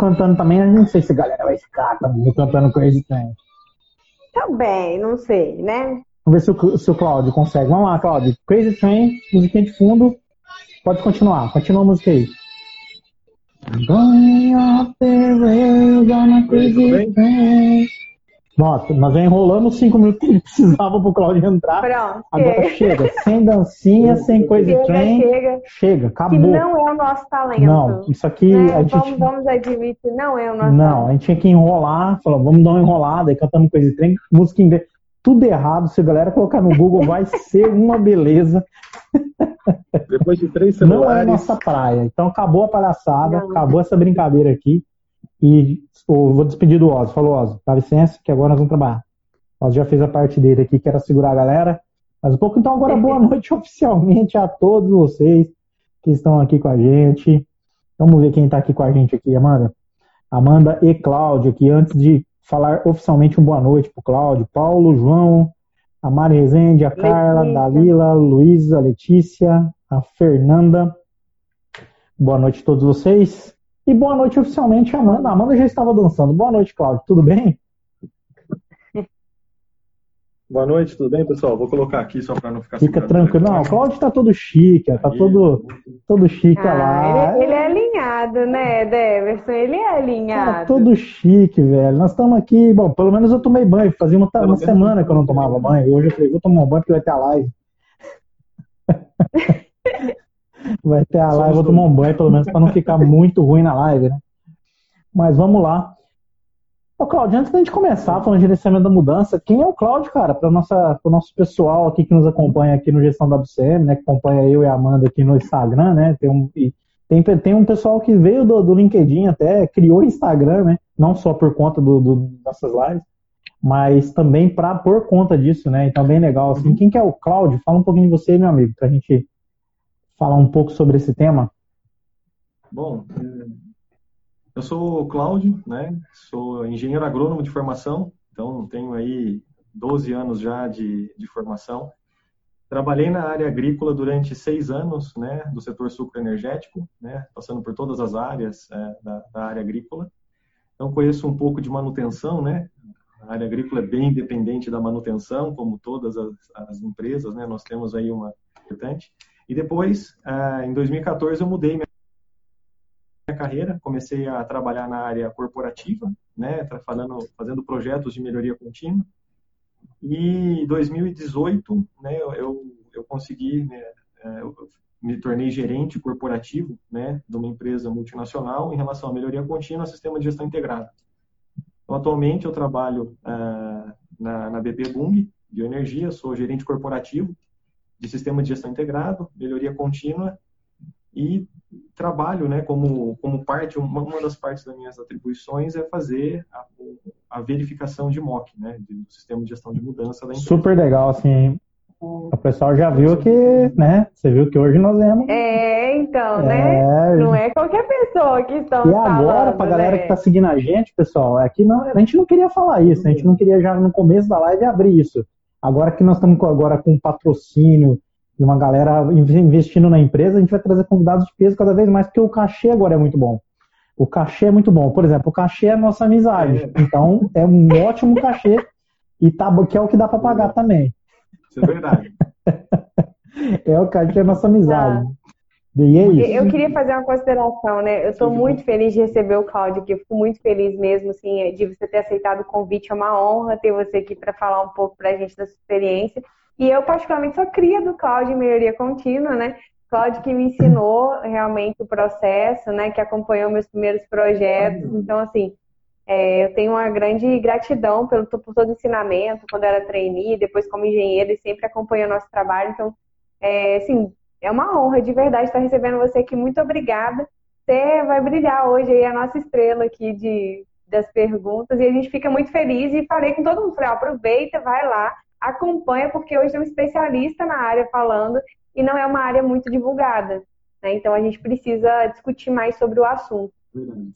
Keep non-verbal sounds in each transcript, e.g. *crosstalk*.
cantando também, não sei se a galera vai ficar também, eu cantando Crazy Train. Também, não sei, né? Vamos ver se o, se o Claudio consegue. Vamos lá, Claudio. Crazy Train, musiquinha de fundo. Pode continuar, continua a música aí. Going off the rails on a crazy train. Nossa, nós já enrolamos cinco minutos que precisava pro Claudio entrar. Pronto. Agora chega, sem dancinha, *laughs* sem coisa Chega, trem. chega. Chega, Que acabou. não é o nosso talento. Não, isso aqui né? a gente. vamos, vamos admitir, não é o nosso Não, talento. a gente tinha que enrolar, falou, vamos dar uma enrolada, aí cantamos coisa de trem, música em inglês. Tudo errado, se a galera colocar no Google, vai ser uma beleza. Depois de três Não é nossa praia. Então acabou a palhaçada, Não. acabou essa brincadeira aqui. E eu vou despedir do Oz. Falou, Oz, dá licença, que agora nós vamos trabalhar. O Oz já fez a parte dele aqui, que era segurar a galera. Mas um pouco, então agora boa *laughs* noite oficialmente a todos vocês que estão aqui com a gente. Vamos ver quem está aqui com a gente aqui, Amanda. Amanda e Cláudio aqui, antes de falar oficialmente um boa noite pro Cláudio. Paulo, João, a Mari Rezende, a Carla, Letícia. Dalila, Luísa, a Letícia, a Fernanda. Boa noite a todos vocês. E boa noite oficialmente, Amanda. A Amanda já estava dançando. Boa noite, Cláudio. Tudo bem? *laughs* Boa noite, tudo bem, pessoal? Vou colocar aqui só para não ficar Fica tranquilo. Não, o. Cláudio tá todo chique, tá Aí, todo, todo chique olha lá. Ah, ele, ele é alinhado, né, Deverson? Ele é Tá alinhado. todo chique, velho. Nós estamos aqui, bom, pelo menos eu tomei banho. Fazia uma, uma semana que eu não tomava banho. banho. Hoje eu falei, vou tomar um banho porque vai ter a live. *laughs* Vai ter a live, vou tomar um banho, pelo menos, para não ficar muito ruim na live, né? Mas vamos lá. Ô, Cláudio, antes da gente começar falando de gerenciamento da mudança, quem é o Cláudio, cara, para o nosso pessoal aqui que nos acompanha aqui no Gestão da WCM, né? Que acompanha eu e a Amanda aqui no Instagram, né? Tem um, tem, tem um pessoal que veio do, do LinkedIn até, criou Instagram, né? Não só por conta do, do, dessas lives, mas também pra, por conta disso, né? Então, bem legal. Assim, quem que é o Cláudio? Fala um pouquinho de você, meu amigo, pra gente falar um pouco sobre esse tema. Bom, eh, eu sou o Cláudio, né? Sou engenheiro agrônomo de formação, então tenho aí 12 anos já de, de formação. Trabalhei na área agrícola durante seis anos, né? Do setor sucroenergético, né? Passando por todas as áreas eh, da, da área agrícola. Então conheço um pouco de manutenção, né? A área agrícola é bem dependente da manutenção, como todas as, as empresas, né? Nós temos aí uma importante. E depois, ah, em 2014, eu mudei minha carreira, comecei a trabalhar na área corporativa, né, tra- fazendo, projetos de melhoria contínua. E em 2018, né, eu, eu, consegui, né, eh, eu me tornei gerente corporativo, né, de uma empresa multinacional em relação à melhoria contínua, sistema de gestão integrada. Então, atualmente eu trabalho ah, na, na BP Bung, bioenergia, sou gerente corporativo de sistema de gestão integrado, melhoria contínua e trabalho, né, como, como parte, uma, uma das partes das minhas atribuições é fazer a, a verificação de MOC, né, do sistema de gestão de mudança da empresa. Super legal, assim. O pessoal já viu que, né? Você viu que hoje nós vemos. É, então, né? É, Não é qualquer pessoa que estamos E agora, falando, pra galera né? que tá seguindo a gente, pessoal, é que não, a gente não queria falar isso, a gente não queria já no começo da live abrir isso. Agora que nós estamos com- agora com patrocínio e uma galera inve- investindo na empresa, a gente vai trazer convidados de peso cada vez mais, porque o cachê agora é muito bom. O cachê é muito bom. Por exemplo, o cachê é a nossa amizade. É. Então, é um *laughs* ótimo cachê e tá, que é o que dá para pagar também. Isso é verdade. *laughs* É o cachê é a nossa amizade. Tá. E é isso. Eu queria fazer uma consideração, né? Eu estou muito feliz de receber o Cláudio aqui. Eu fico muito feliz mesmo, assim, de você ter aceitado o convite. É uma honra ter você aqui para falar um pouco para a gente da sua experiência. E eu, particularmente, sou cria do Cláudio em melhoria contínua, né? Cláudio que me ensinou realmente o processo, né? Que acompanhou meus primeiros projetos. Então, assim, é, eu tenho uma grande gratidão pelo, por todo o ensinamento, quando eu era trainee, depois como engenheiro, e sempre acompanhou o nosso trabalho. Então, é, assim, é uma honra de verdade estar recebendo você aqui. Muito obrigada. Você vai brilhar hoje aí, a nossa estrela aqui de, das perguntas. E a gente fica muito feliz. E falei com todo mundo: falei, aproveita, vai lá, acompanha, porque hoje tem um especialista na área falando e não é uma área muito divulgada. Né? Então a gente precisa discutir mais sobre o assunto.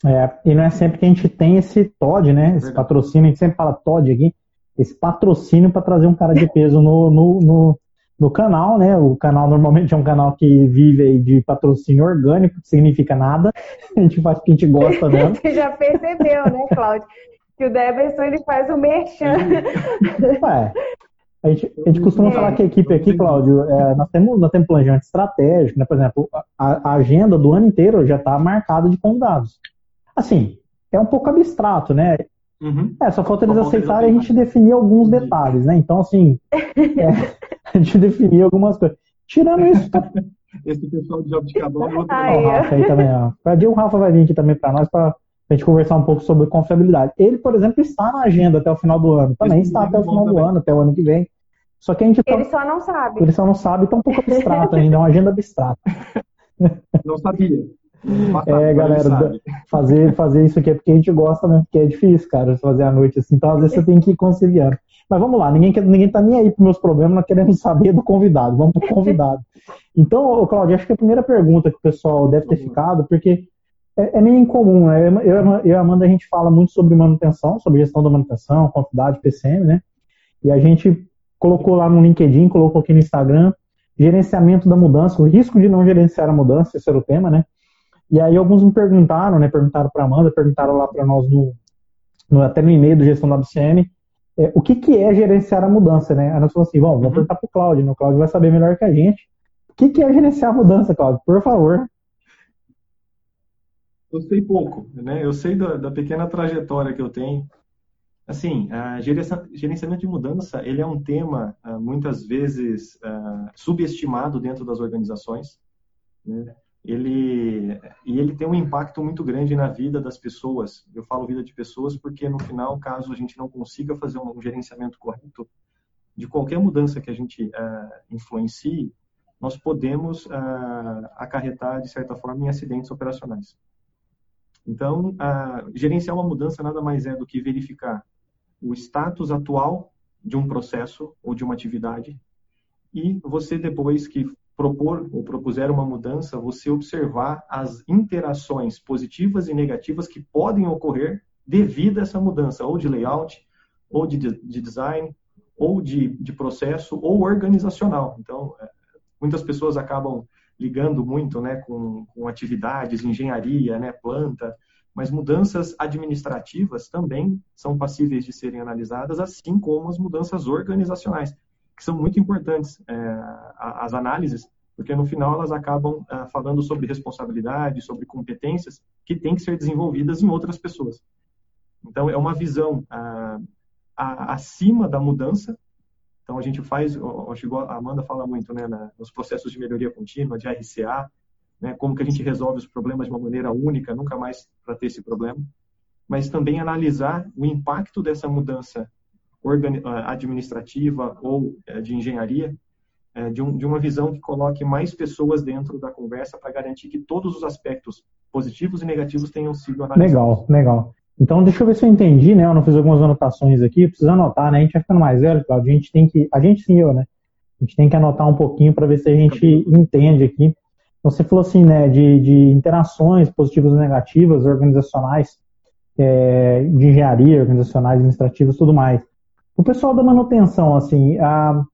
É, e não é sempre que a gente tem esse TOD, né? Esse patrocínio, a gente sempre fala TOD aqui, esse patrocínio para trazer um cara de peso no, no, no, no canal, né? O canal normalmente é um canal que vive de patrocínio orgânico, que significa nada. *laughs* A gente faz o que a gente gosta *laughs* mesmo. Você já percebeu, né, Cláudio? Que o Deverson ele faz o merchan. Ué, a gente, a gente costuma é. falar que a equipe aqui, Cláudio, é, nós, temos, nós temos planejamento estratégico, né? Por exemplo, a, a agenda do ano inteiro já está marcada de convidados. Assim, é um pouco abstrato, né? Uhum. É, só falta eles aceitarem a gente definir alguns detalhes, né? Então, assim, *laughs* é, *laughs* a gente definir algumas coisas. Tirando isso. Tá... *laughs* Esse pessoal de Jabuticabal é outro o Rafa aí também, ó. dia o Rafa vai vir aqui também para nós para a gente conversar um pouco sobre confiabilidade. Ele, por exemplo, está na agenda até o final do ano. Também Esse está até o final do ano, até o ano que vem. Só que a gente tá... Ele só não sabe. Ele só não sabe, está um pouco abstrato ainda, é uma agenda abstrata. Não sabia. É, galera, fazer, fazer isso aqui é porque a gente gosta mesmo, porque é difícil, cara, fazer à noite assim. Então, às vezes, você tem que ir conciliando. Mas vamos lá, ninguém, ninguém tá nem aí para meus problemas, nós queremos saber do convidado. Vamos pro convidado. *laughs* Então, Claudio, acho que a primeira pergunta que o pessoal deve ter ficado, porque é, é meio incomum, né? Eu, eu, eu e a Amanda, a gente fala muito sobre manutenção, sobre gestão da manutenção, quantidade, PCM, né? E a gente colocou lá no LinkedIn, colocou aqui no Instagram, gerenciamento da mudança, o risco de não gerenciar a mudança, esse era o tema, né? E aí alguns me perguntaram, né? Perguntaram para Amanda, perguntaram lá para nós no, no, até no e-mail do gestão da BCM, é, o que, que é gerenciar a mudança, né? Aí nós falamos assim, bom, vamos uhum. perguntar para o Cláudio, né? O Cláudio vai saber melhor que a gente. O que, que é gerenciar a mudança, Cláudio? Por favor. Eu sei pouco, né? Eu sei da, da pequena trajetória que eu tenho. Assim, gerenciamento de mudança, ele é um tema ah, muitas vezes ah, subestimado dentro das organizações. Né? Ele e ele tem um impacto muito grande na vida das pessoas. Eu falo vida de pessoas porque no final, caso a gente não consiga fazer um gerenciamento correto de qualquer mudança que a gente uh, influencie, nós podemos uh, acarretar de certa forma em acidentes operacionais. Então, uh, gerenciar uma mudança nada mais é do que verificar o status atual de um processo ou de uma atividade e você depois que propor ou propuser uma mudança, você observar as interações positivas e negativas que podem ocorrer devido a essa mudança, ou de layout, ou de, de design, ou de, de processo, ou organizacional. Então, é, muitas pessoas acabam ligando muito né, com, com atividades, engenharia, né, planta, mas mudanças administrativas também são passíveis de serem analisadas, assim como as mudanças organizacionais que são muito importantes é, as análises, porque no final elas acabam é, falando sobre responsabilidade, sobre competências que têm que ser desenvolvidas em outras pessoas. Então é uma visão a, a, acima da mudança. Então a gente faz, a Amanda fala muito, né, na, nos processos de melhoria contínua, de RCA, né, como que a gente resolve os problemas de uma maneira única, nunca mais para ter esse problema, mas também analisar o impacto dessa mudança administrativa ou eh, de engenharia, eh, de, um, de uma visão que coloque mais pessoas dentro da conversa para garantir que todos os aspectos positivos e negativos tenham sido analisados. Legal, legal. Então, deixa eu ver se eu entendi, né? Eu não fiz algumas anotações aqui, precisa anotar, né? A gente vai ficando mais velho, Claudio, a gente tem que, a gente sim, eu, né? A gente tem que anotar um pouquinho para ver se a gente entende aqui. Você falou assim, né, de, de interações positivas e negativas, organizacionais, é, de engenharia, organizacionais, administrativas, tudo mais. O pessoal da manutenção, assim, a,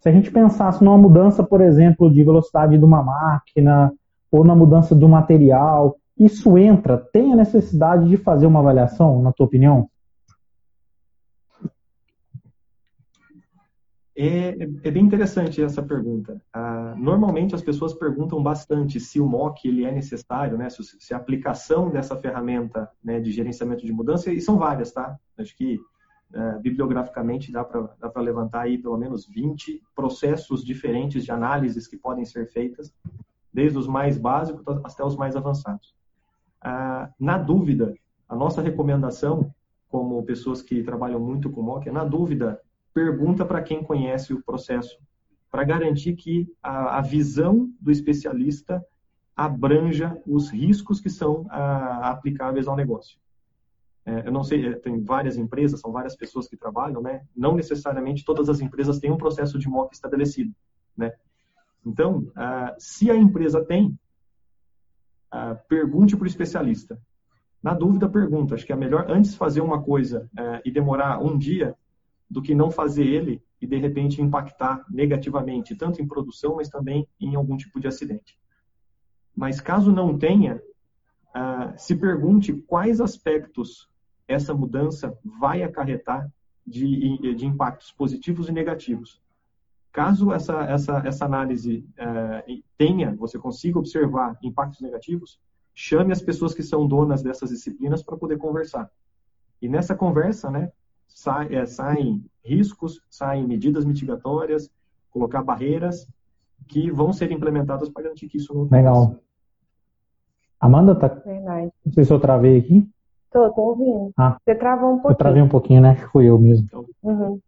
se a gente pensasse numa mudança, por exemplo, de velocidade de uma máquina ou na mudança do material, isso entra, tem a necessidade de fazer uma avaliação, na tua opinião? É, é bem interessante essa pergunta. Ah, normalmente as pessoas perguntam bastante se o MOC ele é necessário, né? Se, se a aplicação dessa ferramenta né, de gerenciamento de mudança, e são várias, tá? Acho que é, bibliograficamente dá para levantar aí pelo menos 20 processos diferentes de análises que podem ser feitas, desde os mais básicos até os mais avançados. Ah, na dúvida, a nossa recomendação, como pessoas que trabalham muito com MOC, é, na dúvida, pergunta para quem conhece o processo, para garantir que a, a, visão do especialista abranja os riscos que são ah, aplicáveis ao negócio. É, eu não sei, é, tem várias empresas, são várias pessoas que trabalham, né? Não necessariamente todas as empresas têm um processo de MOC estabelecido, né? Então, ah, se a empresa tem, ah, pergunte para o especialista. Na dúvida, pergunta. Acho que é melhor antes fazer uma coisa é, e demorar um dia do que não fazer ele e de repente impactar negativamente, tanto em produção, mas também em algum tipo de acidente. Mas caso não tenha, uh, se pergunte quais aspectos essa mudança vai acarretar de, de impactos positivos e negativos. Caso essa, essa, essa análise uh, tenha, você consiga observar impactos negativos, chame as pessoas que são donas dessas disciplinas para poder conversar. E nessa conversa, né, sai, é, saem riscos, saem medidas mitigatórias, colocar barreiras que vão ser implementadas para garantir que isso não aconteça. Legal. Amanda, tá? Verdade. Não sei se eu travei aqui. Tô, tô ouvindo. Ah, Você travou um pouquinho. Eu travei um pouquinho, né? Fui eu mesmo. Uhum.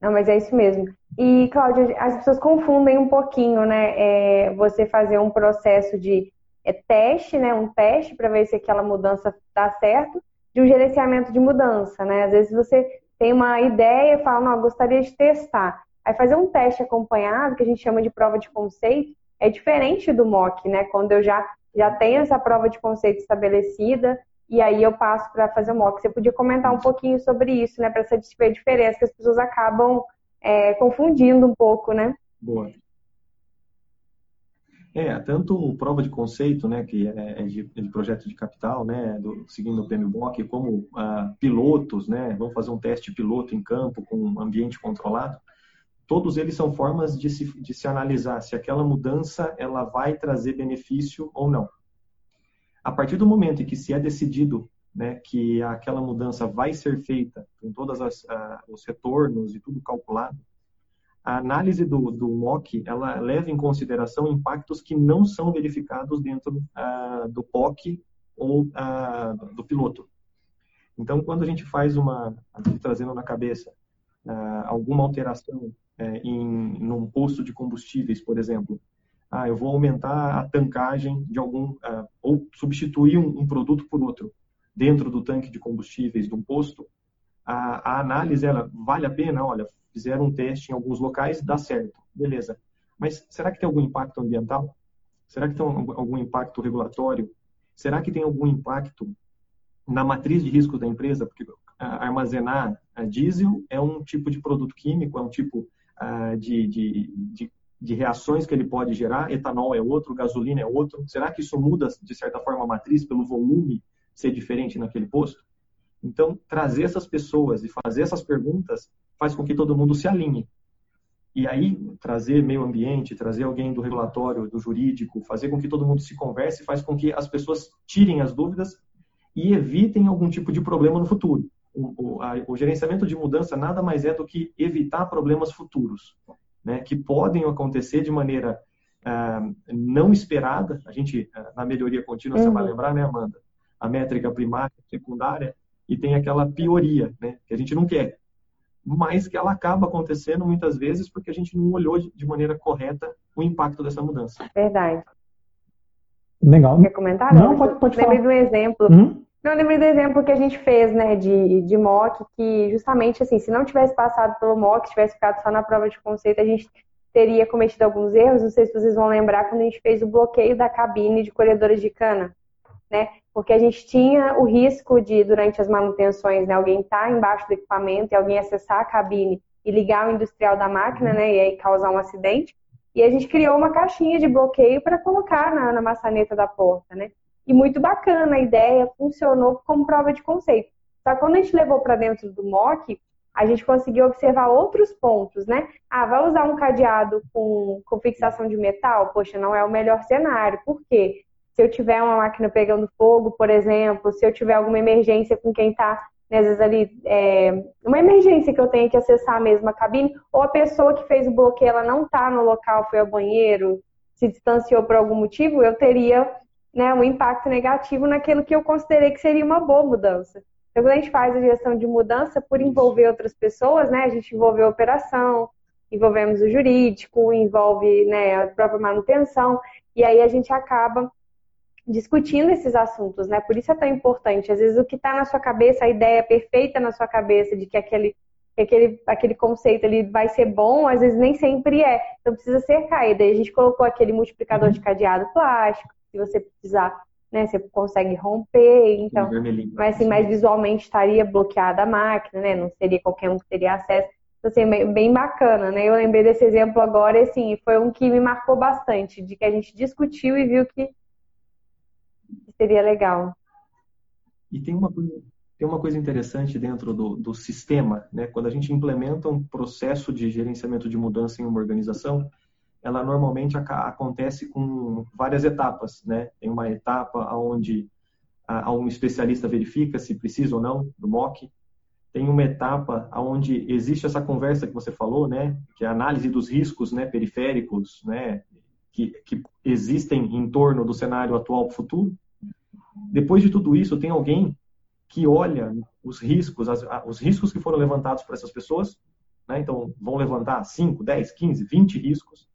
Não, mas é isso mesmo. E, Cláudia, as pessoas confundem um pouquinho, né? É, você fazer um processo de é, teste, né? Um teste para ver se aquela mudança dá certo, de um gerenciamento de mudança, né? Às vezes você tem uma ideia e fala, não, gostaria de testar. Aí fazer um teste acompanhado, que a gente chama de prova de conceito, é diferente do mock, né? Quando eu já, já tenho essa prova de conceito estabelecida e aí eu passo para fazer o mock. Você podia comentar um pouquinho sobre isso, né? Para satisfazer a diferença que as pessoas acabam é, confundindo um pouco, né? Boa. É, tanto prova de conceito, né, que é, é de, de projeto de capital, né, do, seguindo o PMBOK, como ah, pilotos, né, vamos fazer um teste piloto em campo com um ambiente controlado, todos eles são formas de se, de se analisar se aquela mudança ela vai trazer benefício ou não. A partir do momento em que se é decidido né, que aquela mudança vai ser feita com todos ah, os retornos e tudo calculado, a análise do, do MOC ela leva em consideração impactos que não são verificados dentro ah, do POC ou ah, do piloto. Então, quando a gente faz uma, trazendo na cabeça ah, alguma alteração é, em num posto de combustíveis, por exemplo, ah, eu vou aumentar a tancagem de algum ou substituir um, um, produto por outro dentro do tanque de combustíveis de um posto, a, a análise ela vale a pena, olha, fizeram um teste em alguns locais, dá certo, beleza. Mas será que tem algum impacto ambiental? Será que tem algum impacto regulatório? Será que tem algum impacto na matriz de risco da empresa? Porque armazenar diesel é um tipo de produto químico, é um tipo de, de, de, de reações que ele pode gerar, etanol é outro, gasolina é outro. Será que isso muda, de certa forma, a matriz pelo volume ser diferente naquele posto? Então, trazer essas pessoas e fazer essas perguntas faz com que todo mundo se alinhe. E aí, trazer meio ambiente, trazer alguém do regulatório, do jurídico, fazer com que todo mundo se converse, faz com que as pessoas tirem as dúvidas e evitem algum tipo de problema no futuro. O, o, a, o gerenciamento de mudança nada mais é do que evitar problemas futuros, né, que podem acontecer de maneira ah, não esperada. A gente, ah, na melhoria contínua, uhum. você vai uhum. lembrar, né, Amanda? A métrica primária, secundária, e tem aquela pioria, né, que a gente não quer mas que ela acaba acontecendo muitas vezes porque a gente não olhou de maneira correta o impacto dessa mudança. Verdade. Legal. Quer comentar? Não, pode, pode lembrei falar. Lembrei do exemplo. Hum? Não, lembrei do exemplo que a gente fez, né, de, de mock, que justamente assim, se não tivesse passado pelo mock, tivesse ficado só na prova de conceito, a gente teria cometido alguns erros. Não sei se vocês vão lembrar quando a gente fez o bloqueio da cabine de colhedoras de cana, né? porque a gente tinha o risco de, durante as manutenções, né, alguém estar tá embaixo do equipamento e alguém acessar a cabine e ligar o industrial da máquina, né, e aí causar um acidente. E a gente criou uma caixinha de bloqueio para colocar na, na maçaneta da porta, né? E muito bacana a ideia, funcionou como prova de conceito. Só que quando a gente levou para dentro do mock, a gente conseguiu observar outros pontos, né? Ah, vai usar um cadeado com, com fixação de metal? Poxa, não é o melhor cenário. Por quê? se eu tiver uma máquina pegando fogo, por exemplo, se eu tiver alguma emergência com quem está, né, às vezes ali, é, uma emergência que eu tenho que acessar a mesma cabine, ou a pessoa que fez o bloqueio, ela não está no local, foi ao banheiro, se distanciou por algum motivo, eu teria né, um impacto negativo naquilo que eu considerei que seria uma boa mudança. Então, quando a gente faz a gestão de mudança por envolver outras pessoas, né, a gente envolve a operação, envolvemos o jurídico, envolve né, a própria manutenção, e aí a gente acaba discutindo esses assuntos, né? Por isso é tão importante. Às vezes o que está na sua cabeça, a ideia perfeita na sua cabeça de que aquele, que aquele, aquele conceito ele vai ser bom, às vezes nem sempre é. Então precisa ser caída. A gente colocou aquele multiplicador de cadeado plástico, se você precisar né? Você consegue romper, então, mas assim, mais visualmente estaria bloqueada a máquina, né? Não seria qualquer um que teria acesso. Então, assim, bem bacana, né? Eu lembrei desse exemplo agora assim, foi um que me marcou bastante, de que a gente discutiu e viu que seria legal. E tem uma coisa, tem uma coisa interessante dentro do, do sistema, né? Quando a gente implementa um processo de gerenciamento de mudança em uma organização, ela normalmente acontece com várias etapas, né? Tem uma etapa onde a, um especialista verifica se precisa ou não do MOC. Tem uma etapa onde existe essa conversa que você falou, né? Que é a análise dos riscos, né? Periféricos, né? Que, que existem em torno do cenário atual para o futuro. Depois de tudo isso, tem alguém que olha os riscos, as, os riscos que foram levantados por essas pessoas, né? Então, vão levantar 5, 10, 15, 20 riscos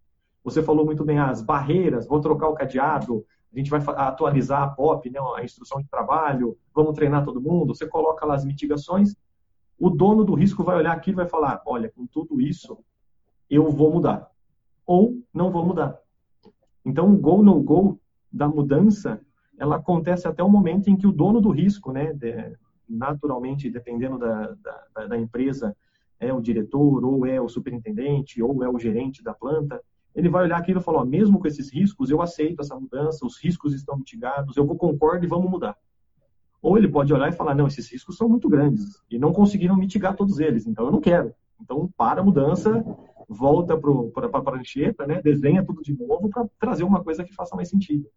você falou muito bem as barreiras, vou trocar o cadeado, a gente vai atualizar a POP, né, a instrução de trabalho, vamos treinar todo mundo, você coloca lá as mitigações, o dono do risco vai olhar aqui e vai falar, olha, com tudo isso, eu vou mudar. Ou não vou mudar. Então, o go, no go da mudança, ela acontece até o momento em que o dono do risco, né, naturalmente, dependendo da, da, da empresa, é o diretor, ou é o superintendente, ou é o gerente da planta, ele vai olhar aquilo e falar, ó, mesmo com esses riscos, eu aceito essa mudança, os riscos estão mitigados, eu vou concordo e vamos mudar. Ou ele pode olhar e falar, não, esses riscos são muito grandes e não conseguiram mitigar todos eles, então eu não quero. Então, para a mudança, volta para a prancheta, né, desenha tudo de novo para trazer uma coisa que faça mais sentido.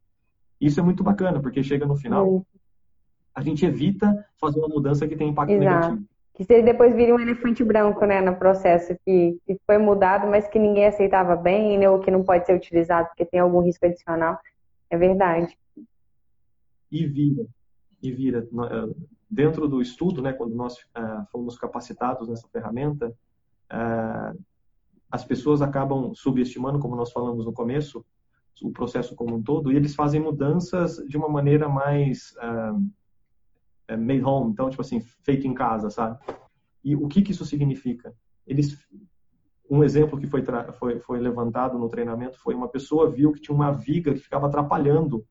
Isso é muito bacana, porque chega no final, a gente evita fazer uma mudança que tem impacto Exato. negativo que depois vira um elefante branco, né, no processo que, que foi mudado, mas que ninguém aceitava bem, né, ou que não pode ser utilizado porque tem algum risco adicional. É verdade. E vira, e vira. Eh, dentro do estudo, né, quando nós uh, fomos capacitados nessa ferramenta, uh, as pessoas acabam subestimando, como nós falamos no começo, o processo como um todo, e eles fazem mudanças de uma maneira mais é, made home, então, tipo assim, feito em casa, sabe? E o que, que isso significa? Eles, um exemplo que foi, foi, foi levantado no treinamento foi uma pessoa viu que tinha uma viga que ficava atrapalhando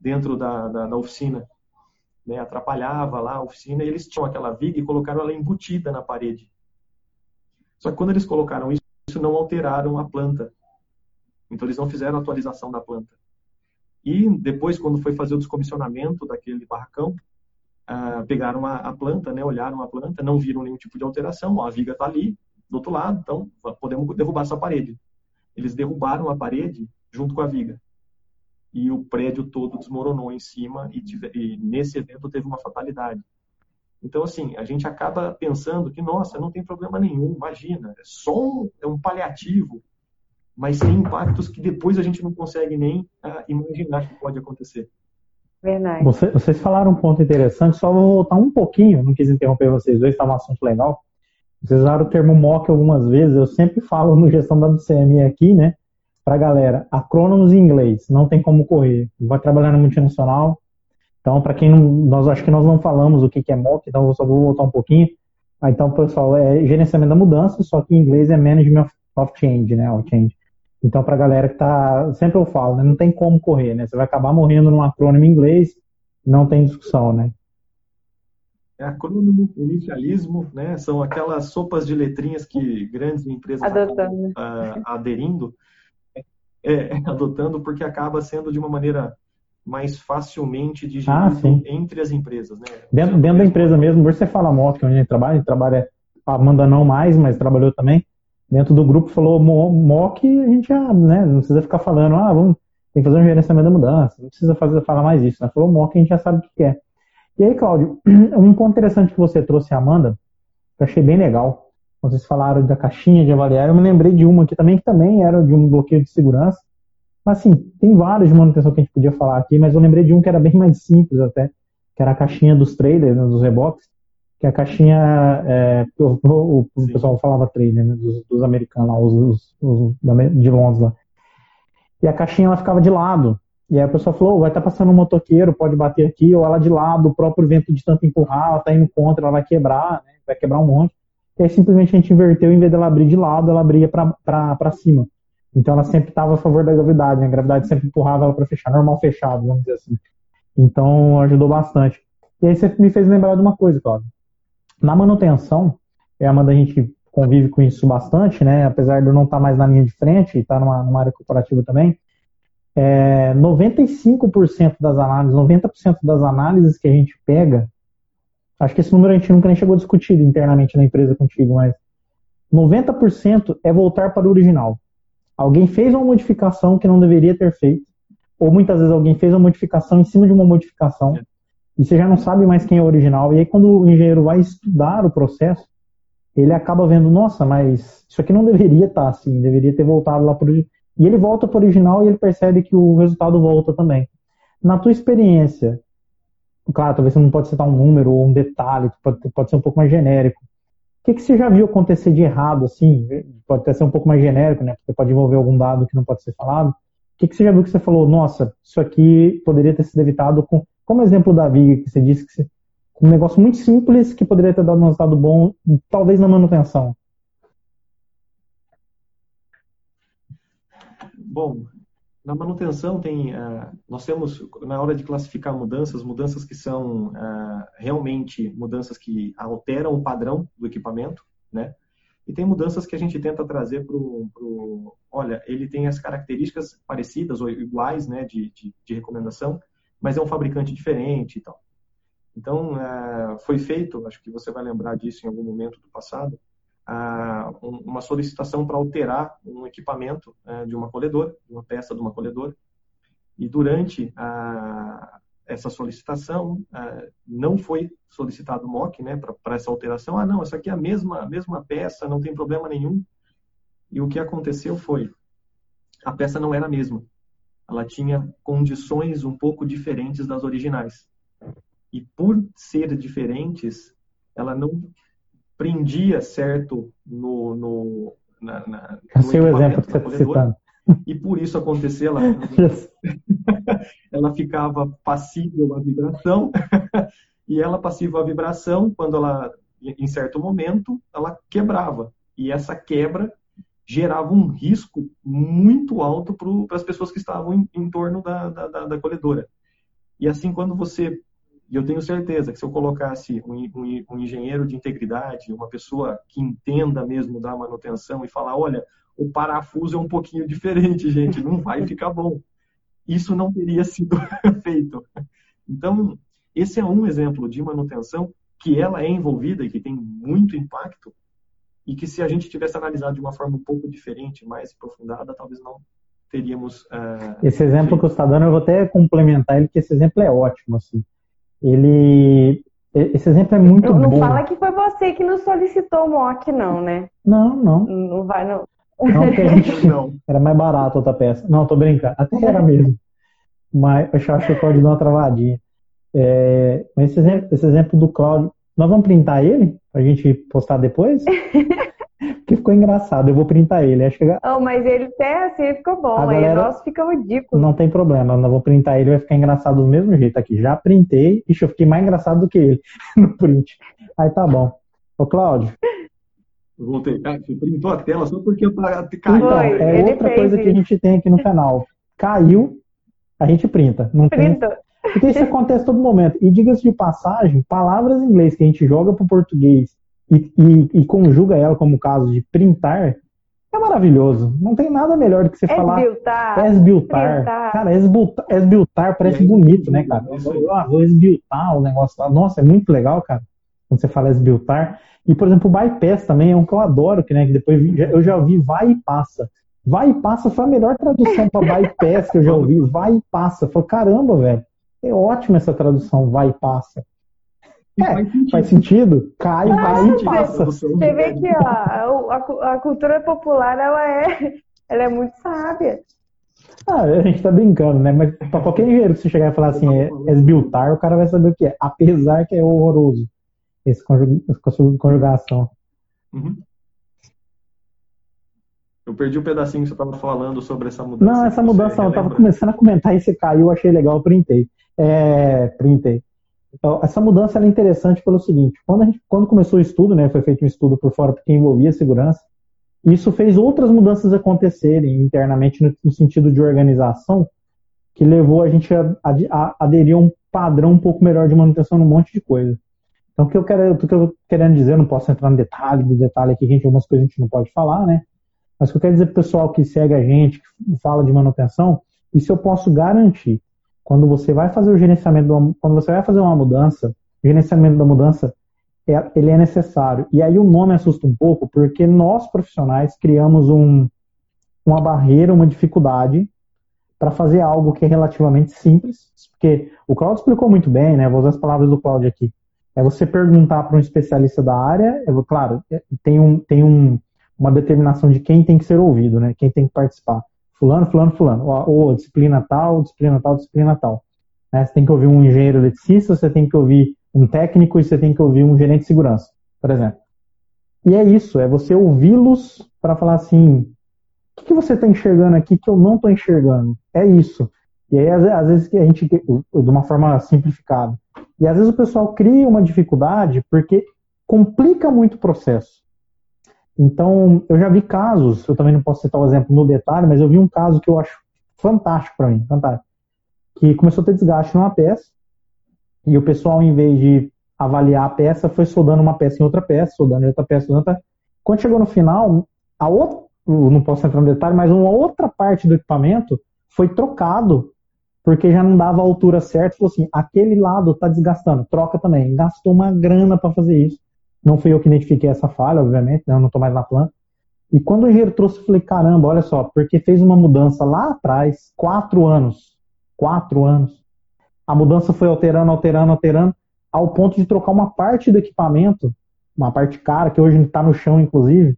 dentro da, da, da oficina. Né? Atrapalhava lá a oficina e eles tinham aquela viga e colocaram ela embutida na parede. Só que quando eles colocaram isso, isso não alteraram a planta. Então eles não fizeram a atualização da planta. E depois, quando foi fazer o descomissionamento daquele barracão, ah, pegaram a, a, planta, né, olharam a planta, não viram nenhum tipo de alteração, ó, a viga está ali, do outro lado, então podemos derrubar essa parede. Eles derrubaram a parede junto com a viga. E o prédio todo desmoronou em cima e, tive, e nesse evento teve uma fatalidade. Então, assim, a gente acaba pensando que, nossa, não tem problema nenhum, imagina, é só um, é um paliativo, mas tem impactos que depois a gente não consegue nem uh, imaginar que pode acontecer. Verdade. Você, vocês falaram um ponto interessante, só vou voltar um pouquinho, não quis interromper vocês dois, estava um assunto legal. Vocês usaram o termo MOC algumas vezes, eu sempre falo no gestão da WCM aqui, né, para galera, acrônomos em inglês, não tem como correr. Vai trabalhar na multinacional, então para quem não, nós acho que nós não falamos o que, que é MOC, então eu só vou voltar um pouquinho. Ah, então, pessoal, é gerenciamento da mudança, só que em inglês é Management of Change, né, o change. Então, para a galera que está, sempre eu falo, né, não tem como correr, né? Você vai acabar morrendo num acrônimo em inglês, não tem discussão, né? É acrônimo, inicialismo, né? São aquelas sopas de letrinhas que grandes empresas adotando. uh, aderindo, é, é, adotando, porque acaba sendo de uma maneira mais facilmente digerida ah, entre as empresas, né? Dentro, dentro da empresa mesmo, você fala moto, que a gente trabalha, a gente trabalha, a Amanda não mais, mas trabalhou também dentro do grupo falou mock, a gente já, né, não precisa ficar falando, ah, vamos, tem que fazer um gerenciamento da mudança, não precisa fazer, falar mais isso, né? Falou mock, a gente já sabe o que é. E aí, Cláudio, *clears throat* um ponto interessante que você trouxe, Amanda, que eu achei bem legal, vocês falaram da caixinha de avaliar, eu me lembrei de uma aqui também, que também era de um bloqueio de segurança, mas assim, tem vários de manutenção que a gente podia falar aqui, mas eu lembrei de um que era bem mais simples até, que era a caixinha dos trailers, né, dos reboques, que a caixinha, é, o, o, o pessoal falava trailer, né, dos, dos, americanos lá, os, os, os, de Londres lá. E a caixinha ela ficava de lado. E aí a pessoa falou, oh, vai estar tá passando um motoqueiro, pode bater aqui, ou ela de lado, o próprio vento de tanto empurrar, ela está indo contra, ela vai quebrar, né, vai quebrar um monte. E aí simplesmente a gente inverteu, em vez dela abrir de lado, ela abria para cima. Então ela sempre estava a favor da gravidade, né? a gravidade sempre empurrava ela para fechar, normal fechado, vamos dizer assim. Então ajudou bastante. E aí você me fez lembrar de uma coisa, Cláudio. Na manutenção, é uma da gente convive com isso bastante, né? Apesar de eu não estar mais na linha de frente e estar numa, numa área corporativa também, é, 95% das análises, 90% das análises que a gente pega, acho que esse número a gente nunca nem chegou a discutir internamente na empresa contigo, mas 90% é voltar para o original. Alguém fez uma modificação que não deveria ter feito, ou muitas vezes alguém fez uma modificação em cima de uma modificação, e você já não sabe mais quem é o original. E aí, quando o engenheiro vai estudar o processo, ele acaba vendo, nossa, mas isso aqui não deveria estar assim, deveria ter voltado lá para o E ele volta para o original e ele percebe que o resultado volta também. Na tua experiência, claro, talvez você não pode citar um número ou um detalhe, pode, pode ser um pouco mais genérico. O que, que você já viu acontecer de errado, assim? Pode até ser um pouco mais genérico, né? Porque pode envolver algum dado que não pode ser falado. O que, que você já viu que você falou, nossa, isso aqui poderia ter sido evitado com. Como exemplo da viga, que você disse que um negócio muito simples que poderia ter dado um resultado bom, talvez na manutenção. Bom, na manutenção tem, uh, nós temos na hora de classificar mudanças, mudanças que são uh, realmente mudanças que alteram o padrão do equipamento, né? E tem mudanças que a gente tenta trazer para o, olha, ele tem as características parecidas ou iguais, né, de, de, de recomendação, mas é um fabricante diferente e tal. Então, uh, foi feito, acho que você vai lembrar disso em algum momento do passado, uma solicitação para alterar um equipamento é, de uma colhedora, uma peça de uma colhedora. E durante a, essa solicitação, não foi solicitado MOC né, para essa alteração. Ah, não, essa aqui é a mesma, a mesma peça, não tem problema nenhum. E o que aconteceu foi, a peça não era a mesma. Ela tinha condições um pouco diferentes das originais. E por ser diferentes, ela não prendia certo no, no na, na no Seu exemplo que você está citando. E por isso acontecer, ela, *laughs* ela ficava passível à vibração, *laughs* e ela passiva à vibração, quando ela, em certo momento, ela quebrava. E essa quebra gerava um risco muito alto para as pessoas que estavam em, em torno da, da, da, colhedora. E assim, quando você e eu tenho certeza que se eu colocasse um, um, um, engenheiro de integridade, uma pessoa que entenda mesmo da manutenção e falar, olha, o parafuso é um pouquinho diferente, *laughs* gente, não vai ficar bom. Isso não teria sido *laughs* feito. Então, esse é um exemplo de manutenção que ela é envolvida e que tem muito impacto e que se a gente tivesse analisado de uma forma um pouco diferente, mais aprofundada, talvez não teríamos. Uh, esse exemplo que você está dando, eu vou até complementar ele, que esse exemplo é ótimo. Assim ele esse exemplo é muito não, não bom. Não fala que foi você que nos solicitou o MOC, não, né? Não, não. Não vai, não. Não, gente, *laughs* não. Era mais barato outra peça. Não, tô brincando. Até era mesmo. Mas eu acho que pode dar uma travadinha. É, mas esse exemplo, esse exemplo do Cláudio, nós vamos printar ele? Pra gente postar depois? *laughs* que ficou engraçado. Eu vou printar ele. Acho que... oh, mas ele até assim ficou bom. A aí galera... nosso fica ridículo. Não tem problema. Eu vou printar ele, vai ficar engraçado do mesmo jeito aqui. Já printei. Ixi, eu fiquei mais engraçado do que ele *laughs* no print. Aí tá bom. Ô, Cláudio. Voltei. Ah, você printou a tela só porque eu caiu. Então, é outra coisa isso. que a gente tem aqui no canal. Caiu, a gente printa. Não Printa. Tem... Porque isso acontece todo momento. E diga-se de passagem, palavras em inglês que a gente joga para o português e, e, e, conjuga ela como caso de printar, é maravilhoso. Não tem nada melhor do que você falar esbiltar. Cara, esbiltar, esbiltar parece bonito, né, cara? Eu vou esbiltar o negócio lá. Nossa, é muito legal, cara. Quando você fala esbiltar. E, por exemplo, o bypass também é um que eu adoro, que, né, que depois eu já ouvi vai e passa. Vai e passa foi a melhor tradução para bypass que eu já ouvi. Vai e passa. Falei, caramba, velho. É ótima essa tradução, vai e passa. É, faz sentido. Faz sentido. Cai, ah, vai e passa. Você vê que ó, a, *laughs* a, cultura popular ela é, ela é muito sábia. Ah, a gente tá brincando, né? Mas pra qualquer engenheiro que você chegar e falar assim, é esbiltar, o cara vai saber o que é. Apesar que é horroroso. Esse conjugação. Uhum. Eu perdi o um pedacinho que você estava falando sobre essa mudança. Não, essa mudança, eu tava começando a comentar e você caiu, achei legal, eu printei. É, printei. Então, essa mudança é interessante pelo seguinte: quando, a gente, quando começou o estudo, né, foi feito um estudo por fora porque envolvia segurança, isso fez outras mudanças acontecerem internamente no, no sentido de organização, que levou a gente a, a, a aderir a um padrão um pouco melhor de manutenção num monte de coisa. Então, o que eu quero, o que eu querendo dizer, não posso entrar no detalhe do detalhe aqui, gente, algumas coisas a gente não pode falar, né? Mas o que eu quero dizer para o pessoal que segue a gente, que fala de manutenção, isso eu posso garantir. Quando você vai fazer o gerenciamento, uma, quando você vai fazer uma mudança, o gerenciamento da mudança, é, ele é necessário. E aí o nome assusta um pouco, porque nós profissionais criamos um, uma barreira, uma dificuldade para fazer algo que é relativamente simples, porque o Claudio explicou muito bem, né? Vou usar as palavras do Claudio aqui. É você perguntar para um especialista da área, é, claro, é, tem, um, tem um, uma determinação de quem tem que ser ouvido, né? Quem tem que participar. Fulano, fulano, fulano. Ou, ou disciplina tal, disciplina tal, disciplina tal. Né? Você tem que ouvir um engenheiro eletricista, você tem que ouvir um técnico e você tem que ouvir um gerente de segurança, por exemplo. E é isso, é você ouvi-los para falar assim, o que, que você está enxergando aqui que eu não estou enxergando? É isso. E aí, às vezes, a gente, de uma forma simplificada, e às vezes o pessoal cria uma dificuldade porque complica muito o processo. Então, eu já vi casos, eu também não posso citar o exemplo no detalhe, mas eu vi um caso que eu acho fantástico para mim, fantástico, que começou a ter desgaste numa peça, e o pessoal, em vez de avaliar a peça, foi soldando uma peça em outra peça, soldando outra peça em outra. Quando chegou no final, a outra, não posso entrar no detalhe, mas uma outra parte do equipamento foi trocado porque já não dava a altura certa. Falou assim: aquele lado está desgastando, troca também. Gastou uma grana para fazer isso. Não fui eu que identifiquei essa falha, obviamente, né? eu não estou mais na planta. E quando o engenheiro trouxe, eu falei: caramba, olha só, porque fez uma mudança lá atrás, quatro anos. Quatro anos. A mudança foi alterando, alterando, alterando, ao ponto de trocar uma parte do equipamento, uma parte cara, que hoje está no chão, inclusive,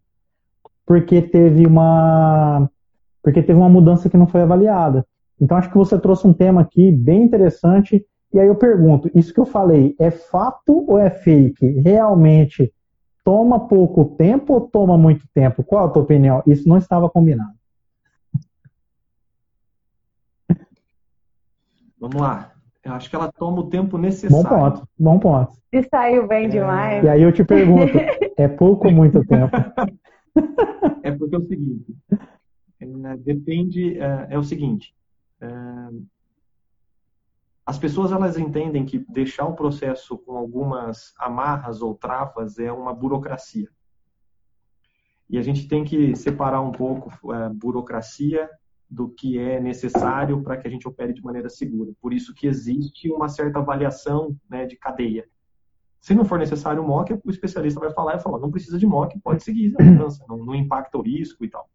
porque teve uma porque teve uma mudança que não foi avaliada. Então acho que você trouxe um tema aqui bem interessante. E aí eu pergunto, isso que eu falei é fato ou é fake? Realmente toma pouco tempo ou toma muito tempo? Qual a tua opinião? Isso não estava combinado. *laughs* Vamos lá. Eu acho que ela toma o tempo necessário. Bom ponto, bom ponto. Se saiu bem é... demais. E aí eu te pergunto, *laughs* é pouco ou muito tempo? é porque é o seguinte, é, depende, é, é o seguinte, é, as pessoas elas entendem que deixar o processo com algumas amarras ou travas é uma burocracia. E a gente tem que separar um pouco a burocracia do que é necessário para que a gente opere de maneira segura. Por isso que existe uma certa avaliação né, de cadeia. Se não for necessário o o especialista vai falar e falar, não precisa de MOC, pode seguir a mudança, não, não impacta o risco e tal.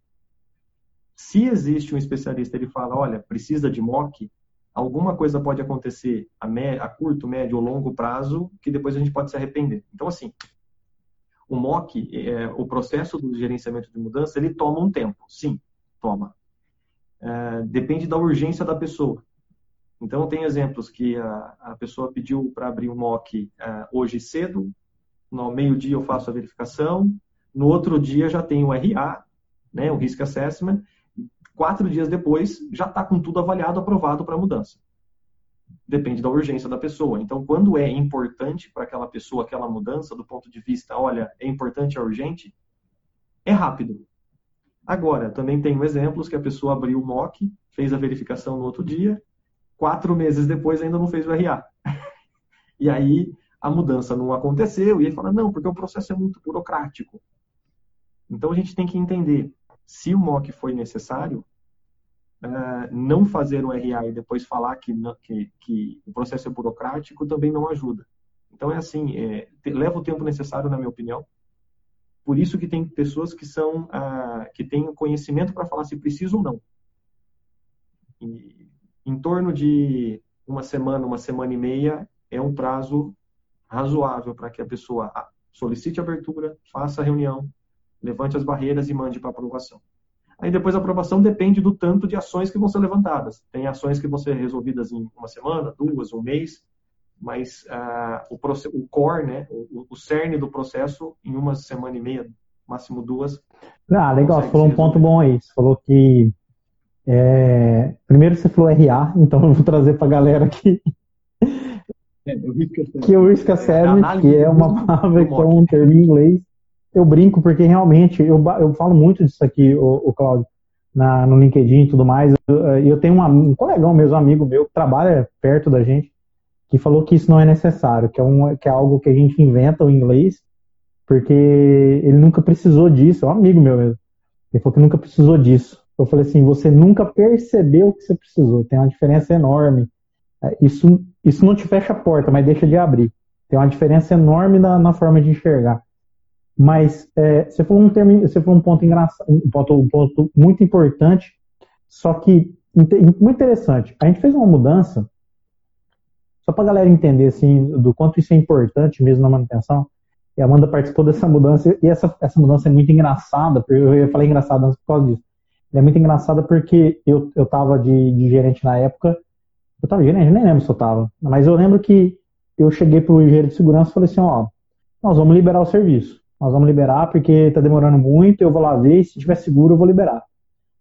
Se existe um especialista, ele fala, olha, precisa de MOC, alguma coisa pode acontecer a, a, curto, médio ou longo prazo que depois a gente pode se arrepender. Então, assim, o MOC, é, o processo do gerenciamento de mudança, ele toma um tempo. Sim, toma. É, depende da urgência da pessoa. Então, tem exemplos que a, a pessoa pediu para abrir um MOC é, hoje cedo, no meio-dia eu faço a verificação, no outro dia já tem o RA, né, o Risk Assessment, quatro dias depois já está com tudo avaliado, aprovado para mudança. Depende da urgência da pessoa. Então, quando é importante para aquela pessoa aquela mudança, do ponto de vista, olha, é importante, é urgente, é rápido. Agora, também tenho exemplos que a pessoa abriu o MOC, fez a verificação no outro dia, quatro meses depois ainda não fez o RA. *laughs* e aí a mudança não aconteceu, e ele fala, não, porque o processo é muito burocrático. Então a gente tem que entender, se o MOC foi necessário, uh, não fazer o RA e depois falar que, que, que, o processo é burocrático também não ajuda. Então é assim, é, leva o tempo necessário, na minha opinião, por isso que tem pessoas que são ah, que têm conhecimento para falar se precisa ou não. E, em torno de uma semana, uma semana e meia é um prazo razoável para que a pessoa solicite abertura, faça a reunião, levante as barreiras e mande para aprovação. Aí depois a aprovação depende do tanto de ações que vão ser levantadas. Tem ações que vão ser resolvidas em uma semana, duas, um mês, mas uh, o, o, core, né, o, o, cerne do processo, em uma semana e meia, máximo duas. Ah, legal, você falou um ponto bom aí. Você falou que. É, primeiro você falou RA, *laughs* então eu vou trazer para a galera aqui. É, que o Risk Assessment, é, que é uma palavra que é um termo em inglês. Eu brinco porque realmente eu, eu falo muito disso aqui, o, o Claudio, na, no LinkedIn e tudo mais. E eu, eu, tenho um, um colegão mesmo, um amigo meu, que trabalha perto da gente que falou que isso não é necessário, que é, um, que é algo que a gente inventa o inglês, porque ele nunca precisou disso, é um amigo meu mesmo. Ele falou que nunca precisou disso. Eu falei assim, você nunca percebeu que você precisou, tem uma diferença enorme. É, isso, isso não te fecha a porta, mas deixa de abrir. Tem uma diferença enorme na, na forma de enxergar. Mas é, você falou um termo, você falou um ponto engraçado, um ponto, um ponto muito importante, só que muito interessante. A gente fez uma mudança, só para a galera entender assim, do quanto isso é importante mesmo na manutenção. E a Amanda participou dessa mudança, e essa, essa mudança é muito engraçada, eu falei engraçada antes por causa disso. É muito engraçada porque eu, eu tava de, de gerente na época, eu tava gerente, nem lembro se eu tava, mas eu lembro que eu cheguei pro engenheiro de segurança e falei assim, ó, nós vamos liberar o serviço. Nós vamos liberar porque tá demorando muito, eu vou lá ver, e se tiver seguro eu vou liberar.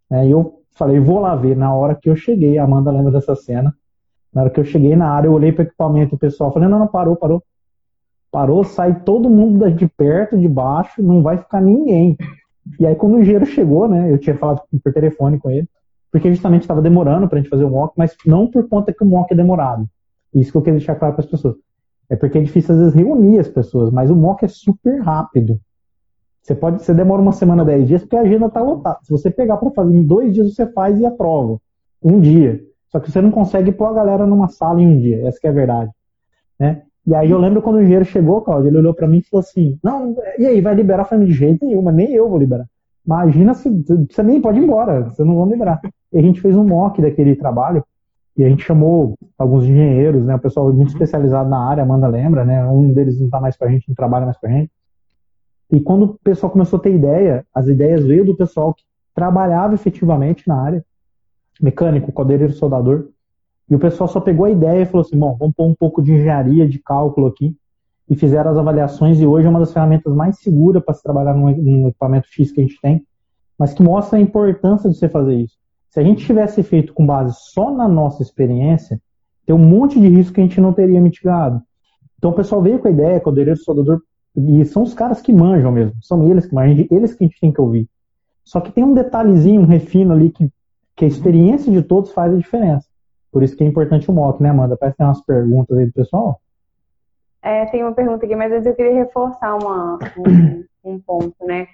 É, e eu falei, vou lá ver. Na hora que eu cheguei, a Amanda lembra dessa cena, na hora que eu cheguei na área, eu olhei para o equipamento, o pessoal falei, não, não, parou, parou. Parou, sai todo mundo de perto, de baixo, não vai ficar ninguém. E aí quando o engenheiro chegou, né, eu tinha falado por telefone com ele, porque justamente estava demorando para a gente fazer o mock, mas não por conta que o mock é demorado. Isso que eu queria deixar claro para as pessoas. É porque é difícil às vezes reunir as pessoas, mas o mock é super rápido. Você pode, você demora uma semana, dez dias, porque a agenda está lotada. Se você pegar para fazer em dois dias, você faz e aprova. Um dia. Só que você não consegue pôr a galera numa sala em um dia. Essa é a verdade. Né? E aí eu lembro quando o engenheiro chegou, Claudio, ele olhou para mim e falou assim, não, e aí, vai liberar? Eu falei, de jeito nenhum, mas nem eu vou liberar. Imagina se você nem pode ir embora, você não vai liberar. E a gente fez um mock daquele trabalho, e a gente chamou alguns engenheiros, né, o pessoal muito uhum. especializado na área, Amanda lembra, né, um deles não está mais com a gente, não trabalha mais com a gente. E quando o pessoal começou a ter ideia, as ideias veio do pessoal que trabalhava efetivamente na área, mecânico, codeireiro, soldador, e o pessoal só pegou a ideia e falou assim, bom, vamos pôr um pouco de engenharia, de cálculo aqui, e fizeram as avaliações, e hoje é uma das ferramentas mais seguras para se trabalhar num equipamento X que a gente tem, mas que mostra a importância de você fazer isso. Se a gente tivesse feito com base só na nossa experiência, tem um monte de risco que a gente não teria mitigado. Então o pessoal veio com a ideia, codeireiro, soldador, e são os caras que manjam mesmo, são eles que manjam, eles que a gente tem que ouvir. Só que tem um detalhezinho, um refino ali que, que a experiência de todos faz a diferença. Por isso que é importante o mock, né, Amanda? Parece que tem umas perguntas aí do pessoal. É, tem uma pergunta aqui, mas eu queria reforçar uma, um, um ponto, né?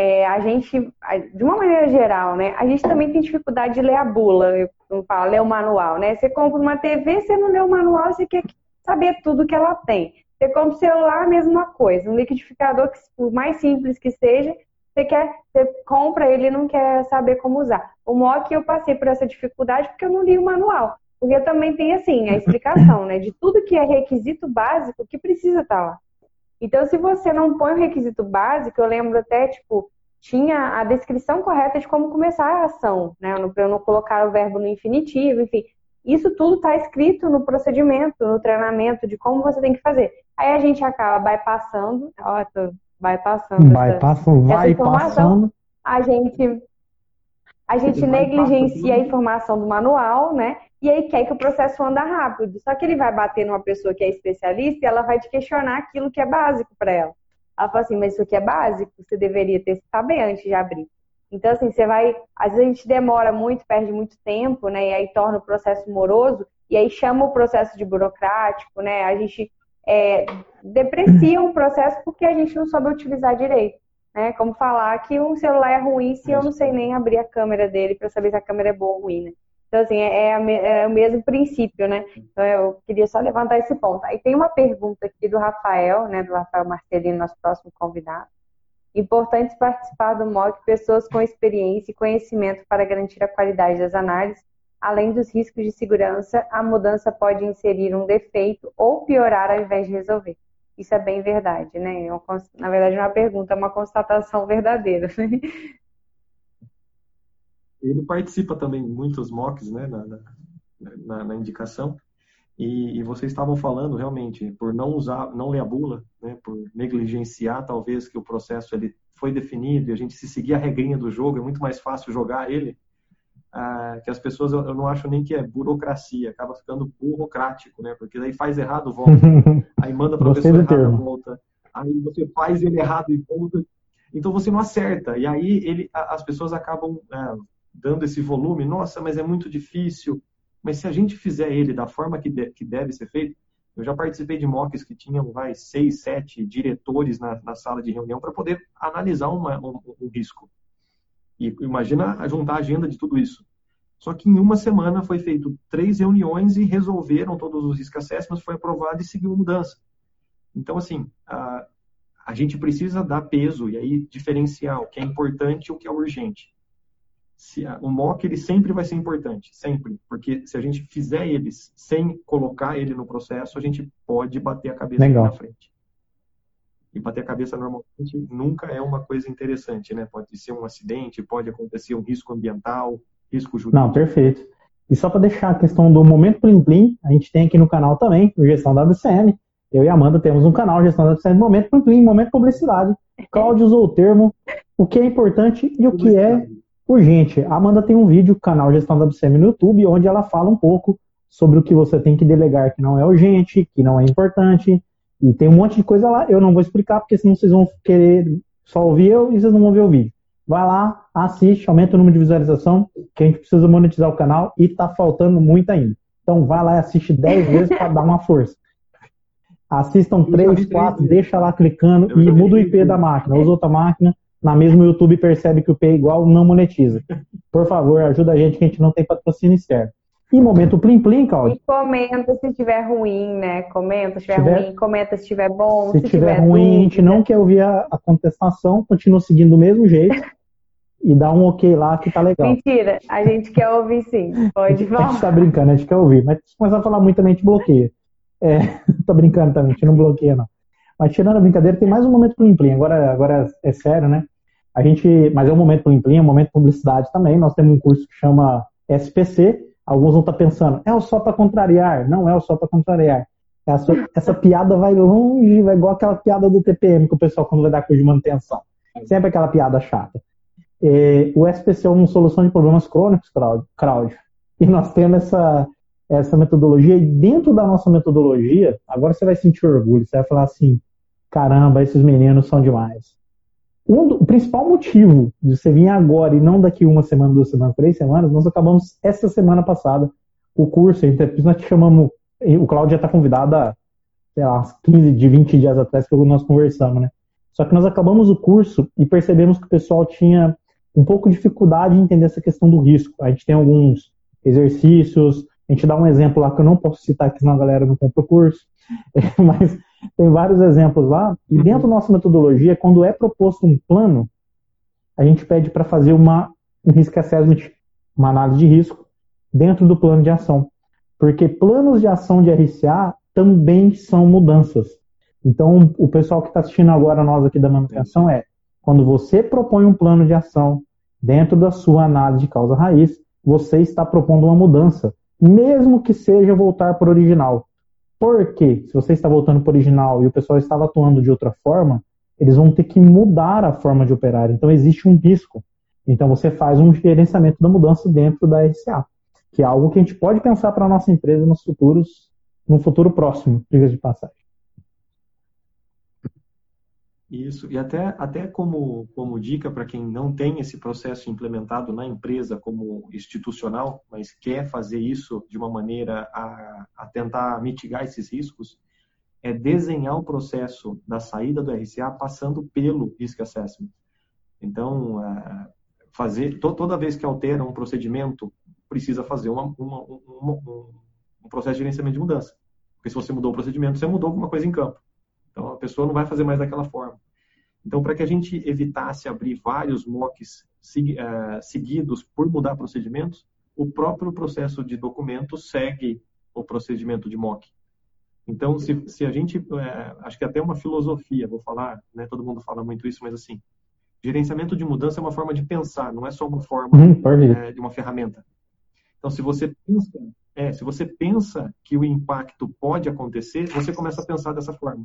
É, a gente, de uma maneira geral, né? A gente também tem dificuldade de ler a bula, eu não falo, ler o manual, né? Você compra uma TV, você não lê o manual, você quer saber tudo que ela tem. Você compra o celular, a mesma coisa. Um liquidificador, que, por mais simples que seja, você quer, você compra ele e não quer saber como usar. O mock eu passei por essa dificuldade porque eu não li o manual. Porque também tem assim a explicação, né, de tudo que é requisito básico que precisa estar tá lá. Então, se você não põe o requisito básico, eu lembro até tipo tinha a descrição correta de como começar a ação, né, para eu não colocar o verbo no infinitivo, enfim. Isso tudo está escrito no procedimento, no treinamento de como você tem que fazer. Aí a gente acaba bypassando, ó, tô bypassando. Bypassando, vai passando. A gente, a gente negligencia a informação do manual, né? E aí quer que o processo anda rápido. Só que ele vai bater numa pessoa que é especialista e ela vai te questionar aquilo que é básico para ela. Ela fala assim, mas isso aqui é básico, você deveria ter saber antes de abrir. Então, assim, você vai. Às vezes a gente demora muito, perde muito tempo, né? E aí torna o processo moroso, e aí chama o processo de burocrático, né? A gente é, deprecia um processo porque a gente não soube utilizar direito. Né? Como falar que um celular é ruim se eu não sei nem abrir a câmera dele para saber se a câmera é boa ou ruim, né? Então, assim, é, é, é, o mesmo princípio, né? Então, eu queria só levantar esse ponto. Aí tem uma pergunta aqui do Rafael, né? Do Rafael Marcelino, nosso próximo convidado. Importante participar do MOC pessoas com experiência e conhecimento para garantir a qualidade das análises Além dos riscos de segurança, a mudança pode inserir um defeito ou piorar ao invés de resolver. Isso é bem verdade, né? É na verdade, é uma pergunta, é uma constatação verdadeira. Ele participa também de muitos mocks, né, na, na, na indicação. E, e, vocês estavam falando realmente por não usar, não ler a bula, né, por negligenciar talvez que o processo ele foi definido e a gente se seguir a regrinha do jogo é muito mais fácil jogar ele ah, que as pessoas, eu, não acho nem que é burocracia, acaba ficando burocrático, né? Porque daí faz errado, volta, *laughs* aí manda para pessoa errada, volta, aí você faz ele errado e volta, então você não acerta, e aí ele, as pessoas acabam é, dando esse volume, nossa, mas é muito difícil, mas se a gente fizer ele da forma que, de, que deve ser feito, Eu já participei de mocks que tinham, vai, seis, sete diretores na, na sala de reunião para poder analisar uma, um, um risco. E imagina juntar a agenda de tudo isso. Só que em uma semana foi feito três reuniões e resolveram todos os risk assessments, foi aprovado e seguiu mudança. Então, assim, a, a gente precisa dar peso e aí diferenciar o que é importante e o que é urgente. Se, o mock ele sempre vai ser importante, sempre, porque se a gente fizer eles sem colocar ele no processo, a gente pode bater a cabeça na frente. E bater a cabeça normalmente nunca é uma coisa interessante, né? Pode ser um acidente, pode acontecer um risco ambiental, risco jurídico. Não, perfeito. E só para deixar a questão do momento Plim Plim, a gente tem aqui no canal também, o Gestão da WCM. Eu e a Amanda temos um canal, Gestão da WCM, Momento Plim Plim, Momento Publicidade. *laughs* Cláudio usou o termo, o que é importante e o que é urgente. A Amanda tem um vídeo, canal Gestão da WCM no YouTube, onde ela fala um pouco sobre o que você tem que delegar que não é urgente, que não é importante. E tem um monte de coisa lá. Eu não vou explicar, porque senão vocês vão querer só ouvir eu e vocês não vão ver o vídeo. Vai lá, assiste, aumenta o número de visualização, que a gente precisa monetizar o canal e tá faltando muito ainda. Então vai lá e assiste 10 *laughs* vezes para dar uma força. Assistam 3, 4, deixa lá clicando e muda o IP da máquina. Usa outra máquina, na mesma YouTube percebe que o IP é igual, não monetiza. Por favor, ajuda a gente que a gente não tem patrocínio externo. E momento plim plim, Claudio. E comenta se estiver ruim, né? Comenta se estiver ruim, comenta se estiver bom. Se estiver ruim, dúvida. a gente não quer ouvir a, a contestação, continua seguindo do mesmo jeito e dá um ok lá que tá legal. Mentira, a gente quer ouvir sim, pode falar. A gente tá brincando, a gente quer ouvir, mas se começar a falar muito também, a gente bloqueia. É, *laughs* tô brincando também, a gente não bloqueia não. Mas tirando a brincadeira, tem mais um momento Plim Plim, agora, agora é sério, né? A gente, mas é um momento Plim Plim, é um momento publicidade também, nós temos um curso que chama SPC, alguns vão estar tá pensando, é o só para contrariar, não é o só para contrariar. Essa, essa piada vai longe, vai igual aquela piada do TPM que o pessoal quando vai dar curso de manutenção. Sempre aquela piada chata. É, o SPC é uma solução de problemas crônicos, Cláudio. E nós temos essa, essa metodologia, e dentro da nossa metodologia, agora você vai sentir orgulho, você vai falar assim: caramba, esses meninos são demais. Um o principal motivo de você vir agora e não daqui uma semana, duas semanas, três semanas, nós acabamos essa semana passada o curso, nós te chamamos, o Cláudio já está convidado há, sei lá, 15, de 20 dias atrás que nós conversamos, né? Só que nós acabamos o curso e percebemos que o pessoal tinha um pouco de dificuldade em entender essa questão do risco. A gente tem alguns exercícios, a gente dá um exemplo lá que eu não posso citar, que senão a galera não compra o curso, *laughs* mas tem vários exemplos lá. E uhum. dentro da nossa metodologia, quando é proposto um plano, a gente pede para fazer uma, um risk assessment, uma análise de risco, dentro do plano de ação. Porque planos de ação de RCA também são mudanças. Então, o pessoal que está assistindo agora, nós aqui da manutenção, é quando você propõe um plano de ação dentro da sua análise de causa raiz, você está propondo uma mudança, mesmo que seja voltar para o original. Porque se você está voltando para o original e o pessoal estava atuando de outra forma, eles vão ter que mudar a forma de operar. Então existe um risco. Então você faz um gerenciamento da mudança dentro da RCA, que é algo que a gente pode pensar para a nossa empresa nos futuros, no futuro próximo, diga de passagem. Isso, e até, até como, como dica para quem não tem esse processo implementado na empresa como institucional, mas quer fazer isso de uma maneira a, a tentar mitigar esses riscos, é desenhar o processo da saída do RCA passando pelo Risk Assessment. Então, é, fazer toda vez que altera um procedimento, precisa fazer uma, uma, uma, um processo de gerenciamento de mudança. Porque se você mudou o procedimento, você mudou alguma coisa em campo. Então, a pessoa não vai fazer mais daquela forma. Então, para que a gente evitasse abrir vários mocks eh, seguidos por mudar procedimentos, o próprio processo de documento segue o procedimento de mock. Então, se, se a gente, é, acho que até uma filosofia, vou falar, né, todo mundo fala muito isso, mas assim, gerenciamento de mudança é uma forma de pensar, não é só uma forma uhum, é, de uma ferramenta. Então, se você pensa, é, se você pensa que o impacto pode acontecer, você começa a pensar dessa forma.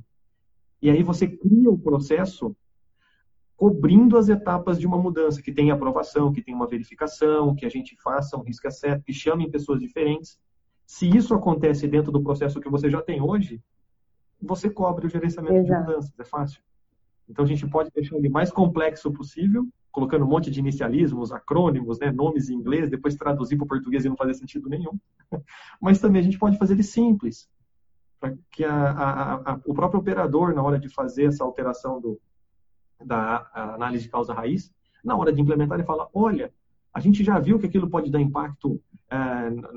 E aí você cria o processo cobrindo as etapas de uma mudança, que tem aprovação, que tem uma verificação, que a gente faça um risco certo, que chamem pessoas diferentes. Se isso acontece dentro do processo que você já tem hoje, você cobre o gerenciamento Exato. de mudanças, é fácil. Então a gente pode deixar ele mais complexo possível, colocando um monte de inicialismos, acrônimos, né, nomes em inglês, depois traduzir para o português e não fazer sentido nenhum. *laughs* Mas também a gente pode fazer ele simples, para que a, a, a, o próprio operador, na hora de fazer essa alteração do, da análise de causa raiz, na hora de implementar, ele fala: olha, a gente já viu que aquilo pode dar impacto é,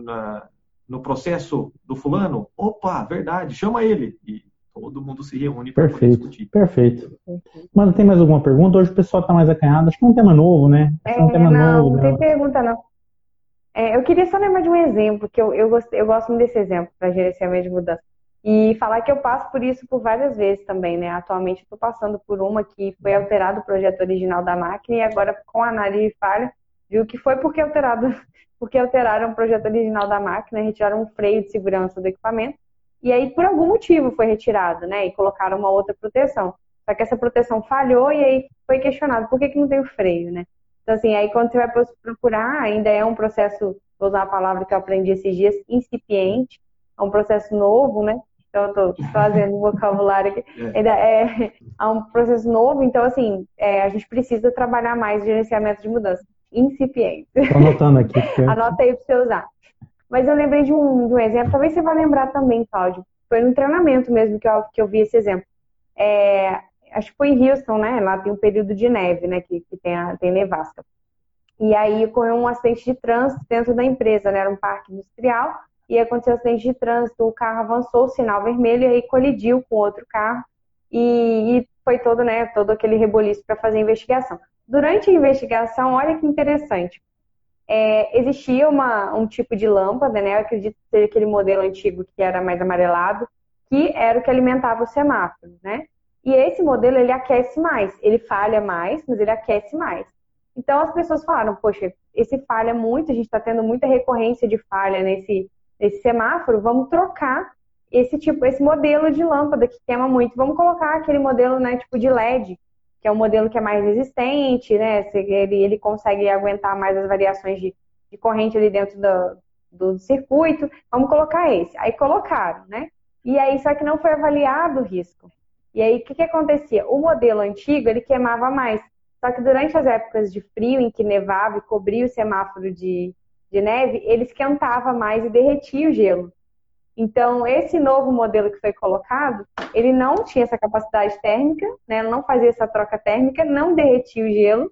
na, no processo do fulano. Opa, verdade, chama ele. E todo mundo se reúne para discutir. Perfeito. Mano, tem mais alguma pergunta? Hoje o pessoal está mais acanhado. Acho que é um tema novo, né? Acho é, um tema não, novo, não tem né? pergunta não. É, eu queria só lembrar de um exemplo, que eu, eu, gosto, eu gosto muito desse exemplo para gerenciamento de mudança. E falar que eu passo por isso por várias vezes também, né? Atualmente estou passando por uma que foi alterado o projeto original da máquina e agora com a análise de falha, viu que foi porque alterado, *laughs* porque alteraram o projeto original da máquina, retiraram um freio de segurança do equipamento e aí por algum motivo foi retirado, né? E colocaram uma outra proteção. Só que essa proteção falhou e aí foi questionado por que, que não tem o freio, né? Então assim, aí quando você vai procurar, ainda é um processo, vou usar a palavra que eu aprendi esses dias, incipiente, é um processo novo, né? Então, eu estou fazendo vocabulário aqui. É. Ainda é, é um processo novo, então, assim, é, a gente precisa trabalhar mais gerenciamento de mudança. Incipiente. Estou anotando aqui. Porque... Anota aí para você usar. Mas eu lembrei de um, de um exemplo, talvez você vá lembrar também, Cláudio. Foi no treinamento mesmo que eu, que eu vi esse exemplo. É, acho que foi em Houston, né? Lá tem um período de neve, né? Que, que tem, a, tem nevasca. E aí ocorreu um acidente de trânsito dentro da empresa, né? Era um parque industrial e aconteceu um acidente de trânsito, o carro avançou o sinal vermelho e aí colidiu com outro carro e, e foi todo, né, todo aquele reboliço para fazer a investigação. Durante a investigação, olha que interessante, é, existia uma, um tipo de lâmpada, né, eu acredito que seja aquele modelo antigo que era mais amarelado, que era o que alimentava o semáforo, né? E esse modelo ele aquece mais, ele falha mais, mas ele aquece mais. Então as pessoas falaram, poxa, esse falha muito, a gente está tendo muita recorrência de falha nesse esse semáforo, vamos trocar esse tipo, esse modelo de lâmpada que queima muito. Vamos colocar aquele modelo, né, tipo de LED, que é um modelo que é mais resistente, né? Ele, ele consegue aguentar mais as variações de, de corrente ali dentro do, do circuito. Vamos colocar esse. Aí colocaram, né? E aí, só que não foi avaliado o risco. E aí, o que, que acontecia? O modelo antigo, ele queimava mais. Só que durante as épocas de frio, em que nevava e cobria o semáforo de, de neve, ele esquentava mais e derretia o gelo. Então, esse novo modelo que foi colocado, ele não tinha essa capacidade térmica, né? não fazia essa troca térmica, não derretia o gelo.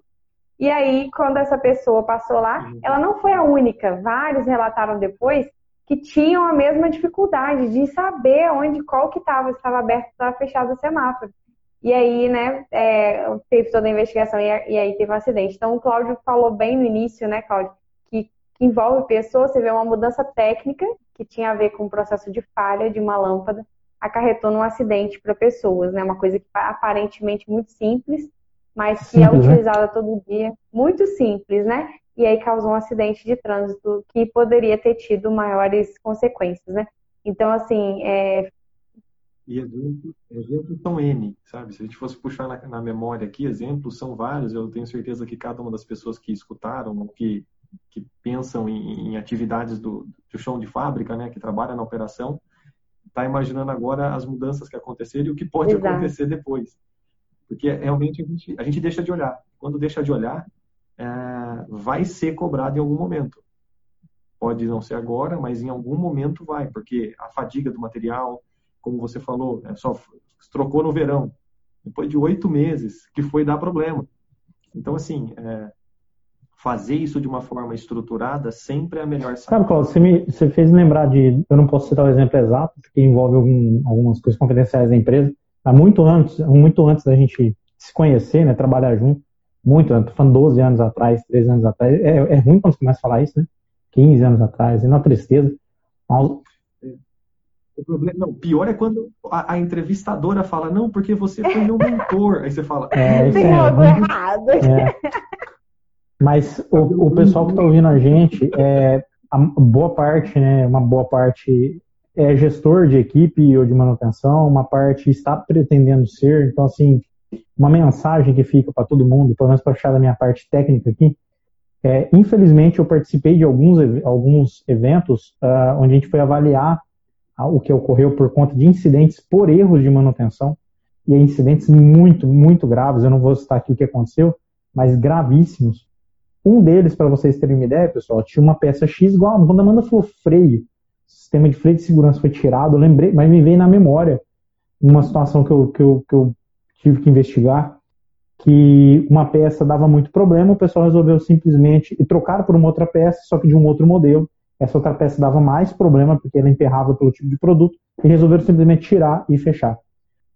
E aí, quando essa pessoa passou lá, uhum. ela não foi a única. Vários relataram depois que tinham a mesma dificuldade de saber onde, qual que estava, se estava aberto, se estava fechado o semáforo. E aí, né, é, teve toda a investigação e, e, aí teve um acidente. Então, o Cláudio falou bem no início, né, Cláudio, que envolve pessoas, você vê uma mudança técnica que tinha a ver com o processo de falha de uma lâmpada, acarretou num acidente para pessoas, né? Uma coisa que aparentemente muito simples, mas que é simples, é utilizada né? todo dia, muito simples, né? E aí causou um acidente de trânsito que poderia ter tido maiores consequências, né? Então, assim, é... E exemplos, exemplos são N, sabe? Se a gente fosse puxar na, na memória aqui, exemplos são vários. Eu tenho certeza que cada uma das pessoas que escutaram, que que pensam em, em atividades do, do chão de fábrica, né, que trabalham na operação, está imaginando agora as mudanças que aconteceram e o que pode Exato. acontecer depois. Porque realmente a gente, a gente deixa de olhar. Quando deixa de olhar, é, vai ser cobrado em algum momento. Pode não ser agora, mas em algum momento vai, porque a fadiga do material, como você falou, é só trocou no verão, depois de oito meses, que foi dar problema. Então, assim, é, fazer isso de uma forma estruturada sempre é a melhor saída. Sabe, Cláudio, você, me, você fez lembrar de. Eu não posso citar o exemplo exato, porque envolve algum, algumas coisas confidenciais da empresa. Há muito antes, muito antes da gente se conhecer, né, trabalhar junto, muito antes, falando 12 anos atrás, 13 anos atrás. É, é ruim quando você começa a falar isso, né? 15 anos atrás, e na tristeza. O problema, não, pior é quando a, a, entrevistadora fala, não, porque você foi meu mentor. Aí você fala, é, tem é, algo errado. É. *laughs* Mas o, o pessoal que está ouvindo a gente, é, a boa parte, né, uma boa parte é gestor de equipe ou de manutenção, uma parte está pretendendo ser. Então, assim, uma mensagem que fica para todo mundo, pelo menos para fechar da minha parte técnica aqui, é, infelizmente eu participei de alguns, alguns eventos uh, onde a gente foi avaliar o que ocorreu por conta de incidentes por erros de manutenção, e incidentes muito, muito graves, eu não vou citar aqui o que aconteceu, mas gravíssimos, um deles, para vocês terem uma ideia, pessoal, tinha uma peça X igual, quando a Amanda falou freio, sistema de freio de segurança foi tirado, eu lembrei, mas me veio na memória uma situação que eu, que eu, que eu tive que investigar, que uma peça dava muito problema, o pessoal resolveu simplesmente e trocar por uma outra peça, só que de um outro modelo. Essa outra peça dava mais problema porque ela emperrava pelo tipo de produto e resolveram simplesmente tirar e fechar.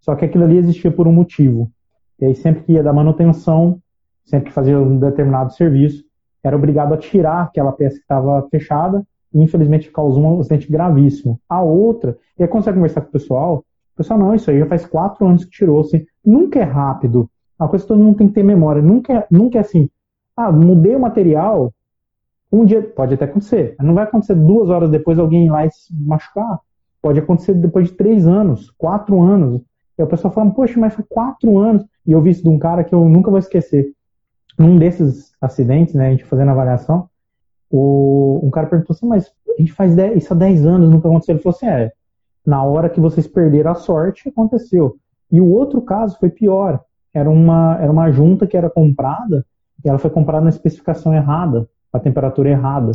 Só que aquilo ali existia por um motivo. E aí sempre que ia dar manutenção, sempre que fazia um determinado serviço, era obrigado a tirar aquela peça que estava fechada e infelizmente causou um acidente gravíssimo. A outra, e aí quando você conversar com o pessoal, o pessoal, não, isso aí já faz quatro anos que tirou, assim, nunca é rápido. A coisa que todo mundo tem que ter memória, nunca é, nunca é assim, ah, mudei o material, um dia, pode até acontecer, não vai acontecer duas horas depois alguém ir lá e se machucar. Pode acontecer depois de três anos, quatro anos. E a pessoa fala, poxa, mas foi quatro anos. E eu vi isso de um cara que eu nunca vou esquecer. Num desses acidentes, né, a gente fazendo a avaliação, o, um cara perguntou assim, mas a gente faz isso há 10 anos, nunca aconteceu. Ele falou assim, é, na hora que vocês perderam a sorte, aconteceu. E o outro caso foi pior. Era uma, era uma junta que era comprada, e ela foi comprada na especificação errada, a temperatura errada.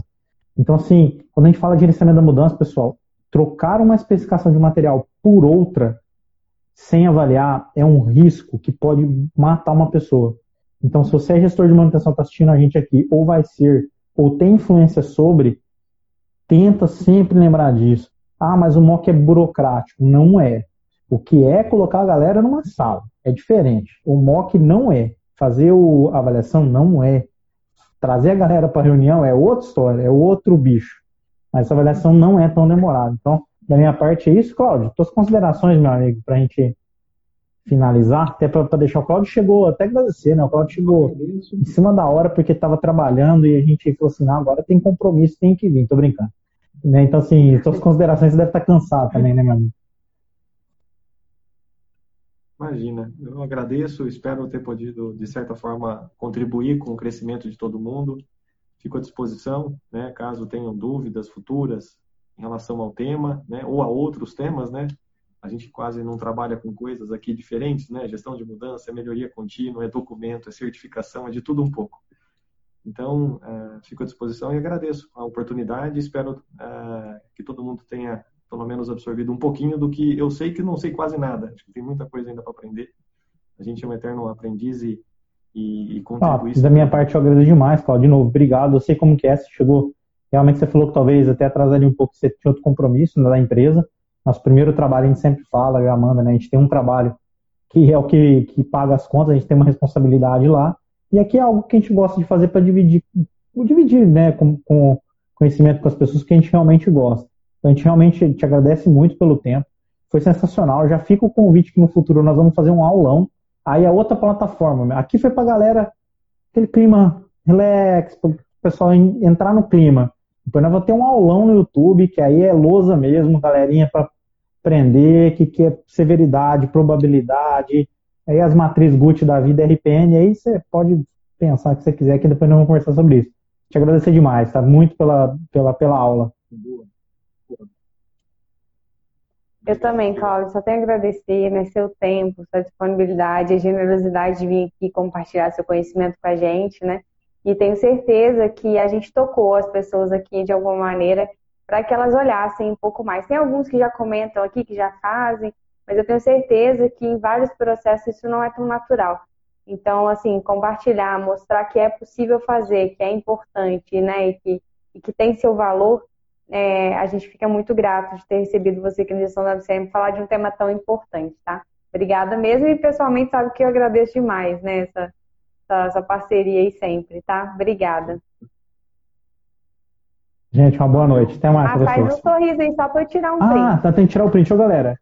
Então, assim, quando a gente fala de gerenciamento da mudança, pessoal, trocar uma especificação de material por outra, sem avaliar, é um risco que pode matar uma pessoa. Então, se você é gestor de manutenção, está assistindo a gente aqui, ou vai ser, ou tem influência sobre, tenta sempre lembrar disso. Ah, mas o MOC é burocrático. Não é. O que é colocar a galera numa sala. É diferente. O MOC não é. Fazer a avaliação não é. Trazer a galera para a reunião é outra história, é outro bicho. Mas essa avaliação não é tão demorada. Então, da minha parte é isso, Cláudio. Tuas considerações, meu amigo, para a gente finalizar, até para deixar o Cláudio chegou até agradecer, né? O Cláudio chegou em cima da hora porque estava trabalhando e a gente falou assim, não, agora tem compromisso, tem que vir, tô brincando. Né? Então, assim, suas considerações você deve estar cansado também, né, meu amigo? Imagina, eu agradeço, espero ter podido, de certa forma, contribuir com o crescimento de todo mundo. Fico à disposição, né, caso tenham dúvidas futuras em relação ao tema, né, ou a outros temas, né. A gente quase não trabalha com coisas aqui diferentes, né, gestão de mudança, é melhoria contínua, é documento, é certificação, é de tudo um pouco. Então, uh, fico à disposição e agradeço a oportunidade. Espero uh, que todo mundo tenha pelo menos absorvido um pouquinho do que eu sei que não sei quase nada. Acho que tem muita coisa ainda para aprender. A gente é um eterno aprendiz e, e, e contribui. Ah, da minha parte, eu agradeço demais, Claudio. De novo, obrigado. Eu sei como que é, você chegou. Realmente você falou que talvez até atrasaria um pouco, você tinha outro compromisso né, da empresa. Nosso primeiro trabalho, a gente sempre fala, eu e a Amanda, né? A gente tem um trabalho que é o que, que paga as contas, a gente tem uma responsabilidade lá. E aqui é algo que a gente gosta de fazer para dividir, dividir né, com, com conhecimento com as pessoas que a gente realmente gosta. Então, a gente realmente te agradece muito pelo tempo. Foi sensacional. Já fica o convite que no futuro nós vamos fazer um aulão. Aí a outra plataforma. Aqui foi para galera aquele clima relax, para o pessoal entrar no clima. Depois nós vamos ter um aulão no YouTube, que aí é lousa mesmo, galerinha, para aprender, que, que é severidade, probabilidade, aí as matrizes GUT da vida, RPN, aí você pode pensar o que você quiser, que depois nós vamos conversar sobre isso. Te agradecer demais, tá? Muito pela, pela, pela aula. Eu também, Cláudio, só tenho a agradecer né, seu tempo, sua disponibilidade, a generosidade de vir aqui compartilhar seu conhecimento com a gente, né? E tenho certeza que a gente tocou as pessoas aqui de alguma maneira para que elas olhassem um pouco mais. Tem alguns que já comentam aqui, que já fazem, mas eu tenho certeza que em vários processos isso não é tão natural. Então, assim, compartilhar, mostrar que é possível fazer, que é importante, né, e que, e que tem seu valor, é, a gente fica muito grato de ter recebido você aqui na Gestão da WCM falar de um tema tão importante, tá? Obrigada mesmo e pessoalmente sabe que eu agradeço demais, né, essa, essa, essa parceria aí sempre, tá? Obrigada. Gente, uma boa noite. Até mais, ah, professor. Faz um sorriso aí só para eu tirar um ah, print. Ah, tá, tem que tirar o print. Ô, galera,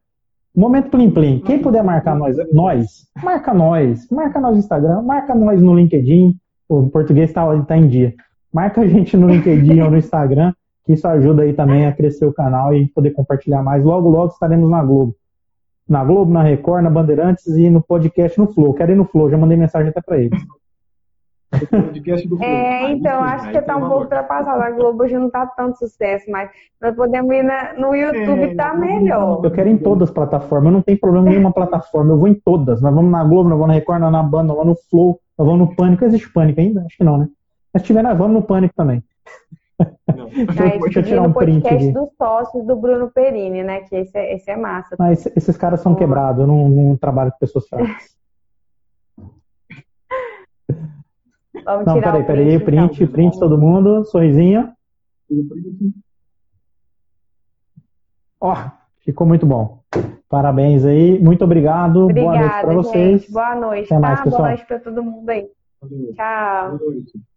Momento Plim Plim. Quem puder marcar nós, nós, marca nós. Marca nós no Instagram, marca nós no LinkedIn. O português está tá em dia. Marca a gente no LinkedIn ou no Instagram, que isso ajuda aí também a crescer o canal e poder compartilhar mais. Logo, logo estaremos na Globo. Na Globo, na Record, na Bandeirantes e no podcast no Flow. Quero ir no Flow, já mandei mensagem até para eles. Podcast do Flow. É, então, acho que tá um pouco ultrapassado. A Globo hoje não tá tanto sucesso, mas nós podemos ir na, no YouTube, é, tá melhor. Eu quero ir em todas as plataformas, eu não tenho problema em nenhuma *laughs* plataforma, eu vou em todas. Nós vamos na Globo, nós vamos na Record, nós vamos na Banda, nós vamos no Flow, nós vamos no Pânico. Existe Pânico ainda? Acho que não, né? Mas se tiver, nós vamos no Pânico também. Não. *laughs* Deixa, eu, deixa eu tirar um print podcast aqui. dos sócios do Bruno Perini, né? Que esse é, esse é massa. Mas esses caras são quebrados, eu não, não trabalho com pessoas fracas. *laughs* Vamos não, tirar peraí, peraí, print, print, print todo mundo, sorrisinho. Ó, oh, ficou muito bom. Parabéns aí, muito obrigado. Obrigada, Boa noite para vocês. Boa noite. Até tá? mais, pessoal. Boa noite para todo mundo aí. Tchau. Boa noite.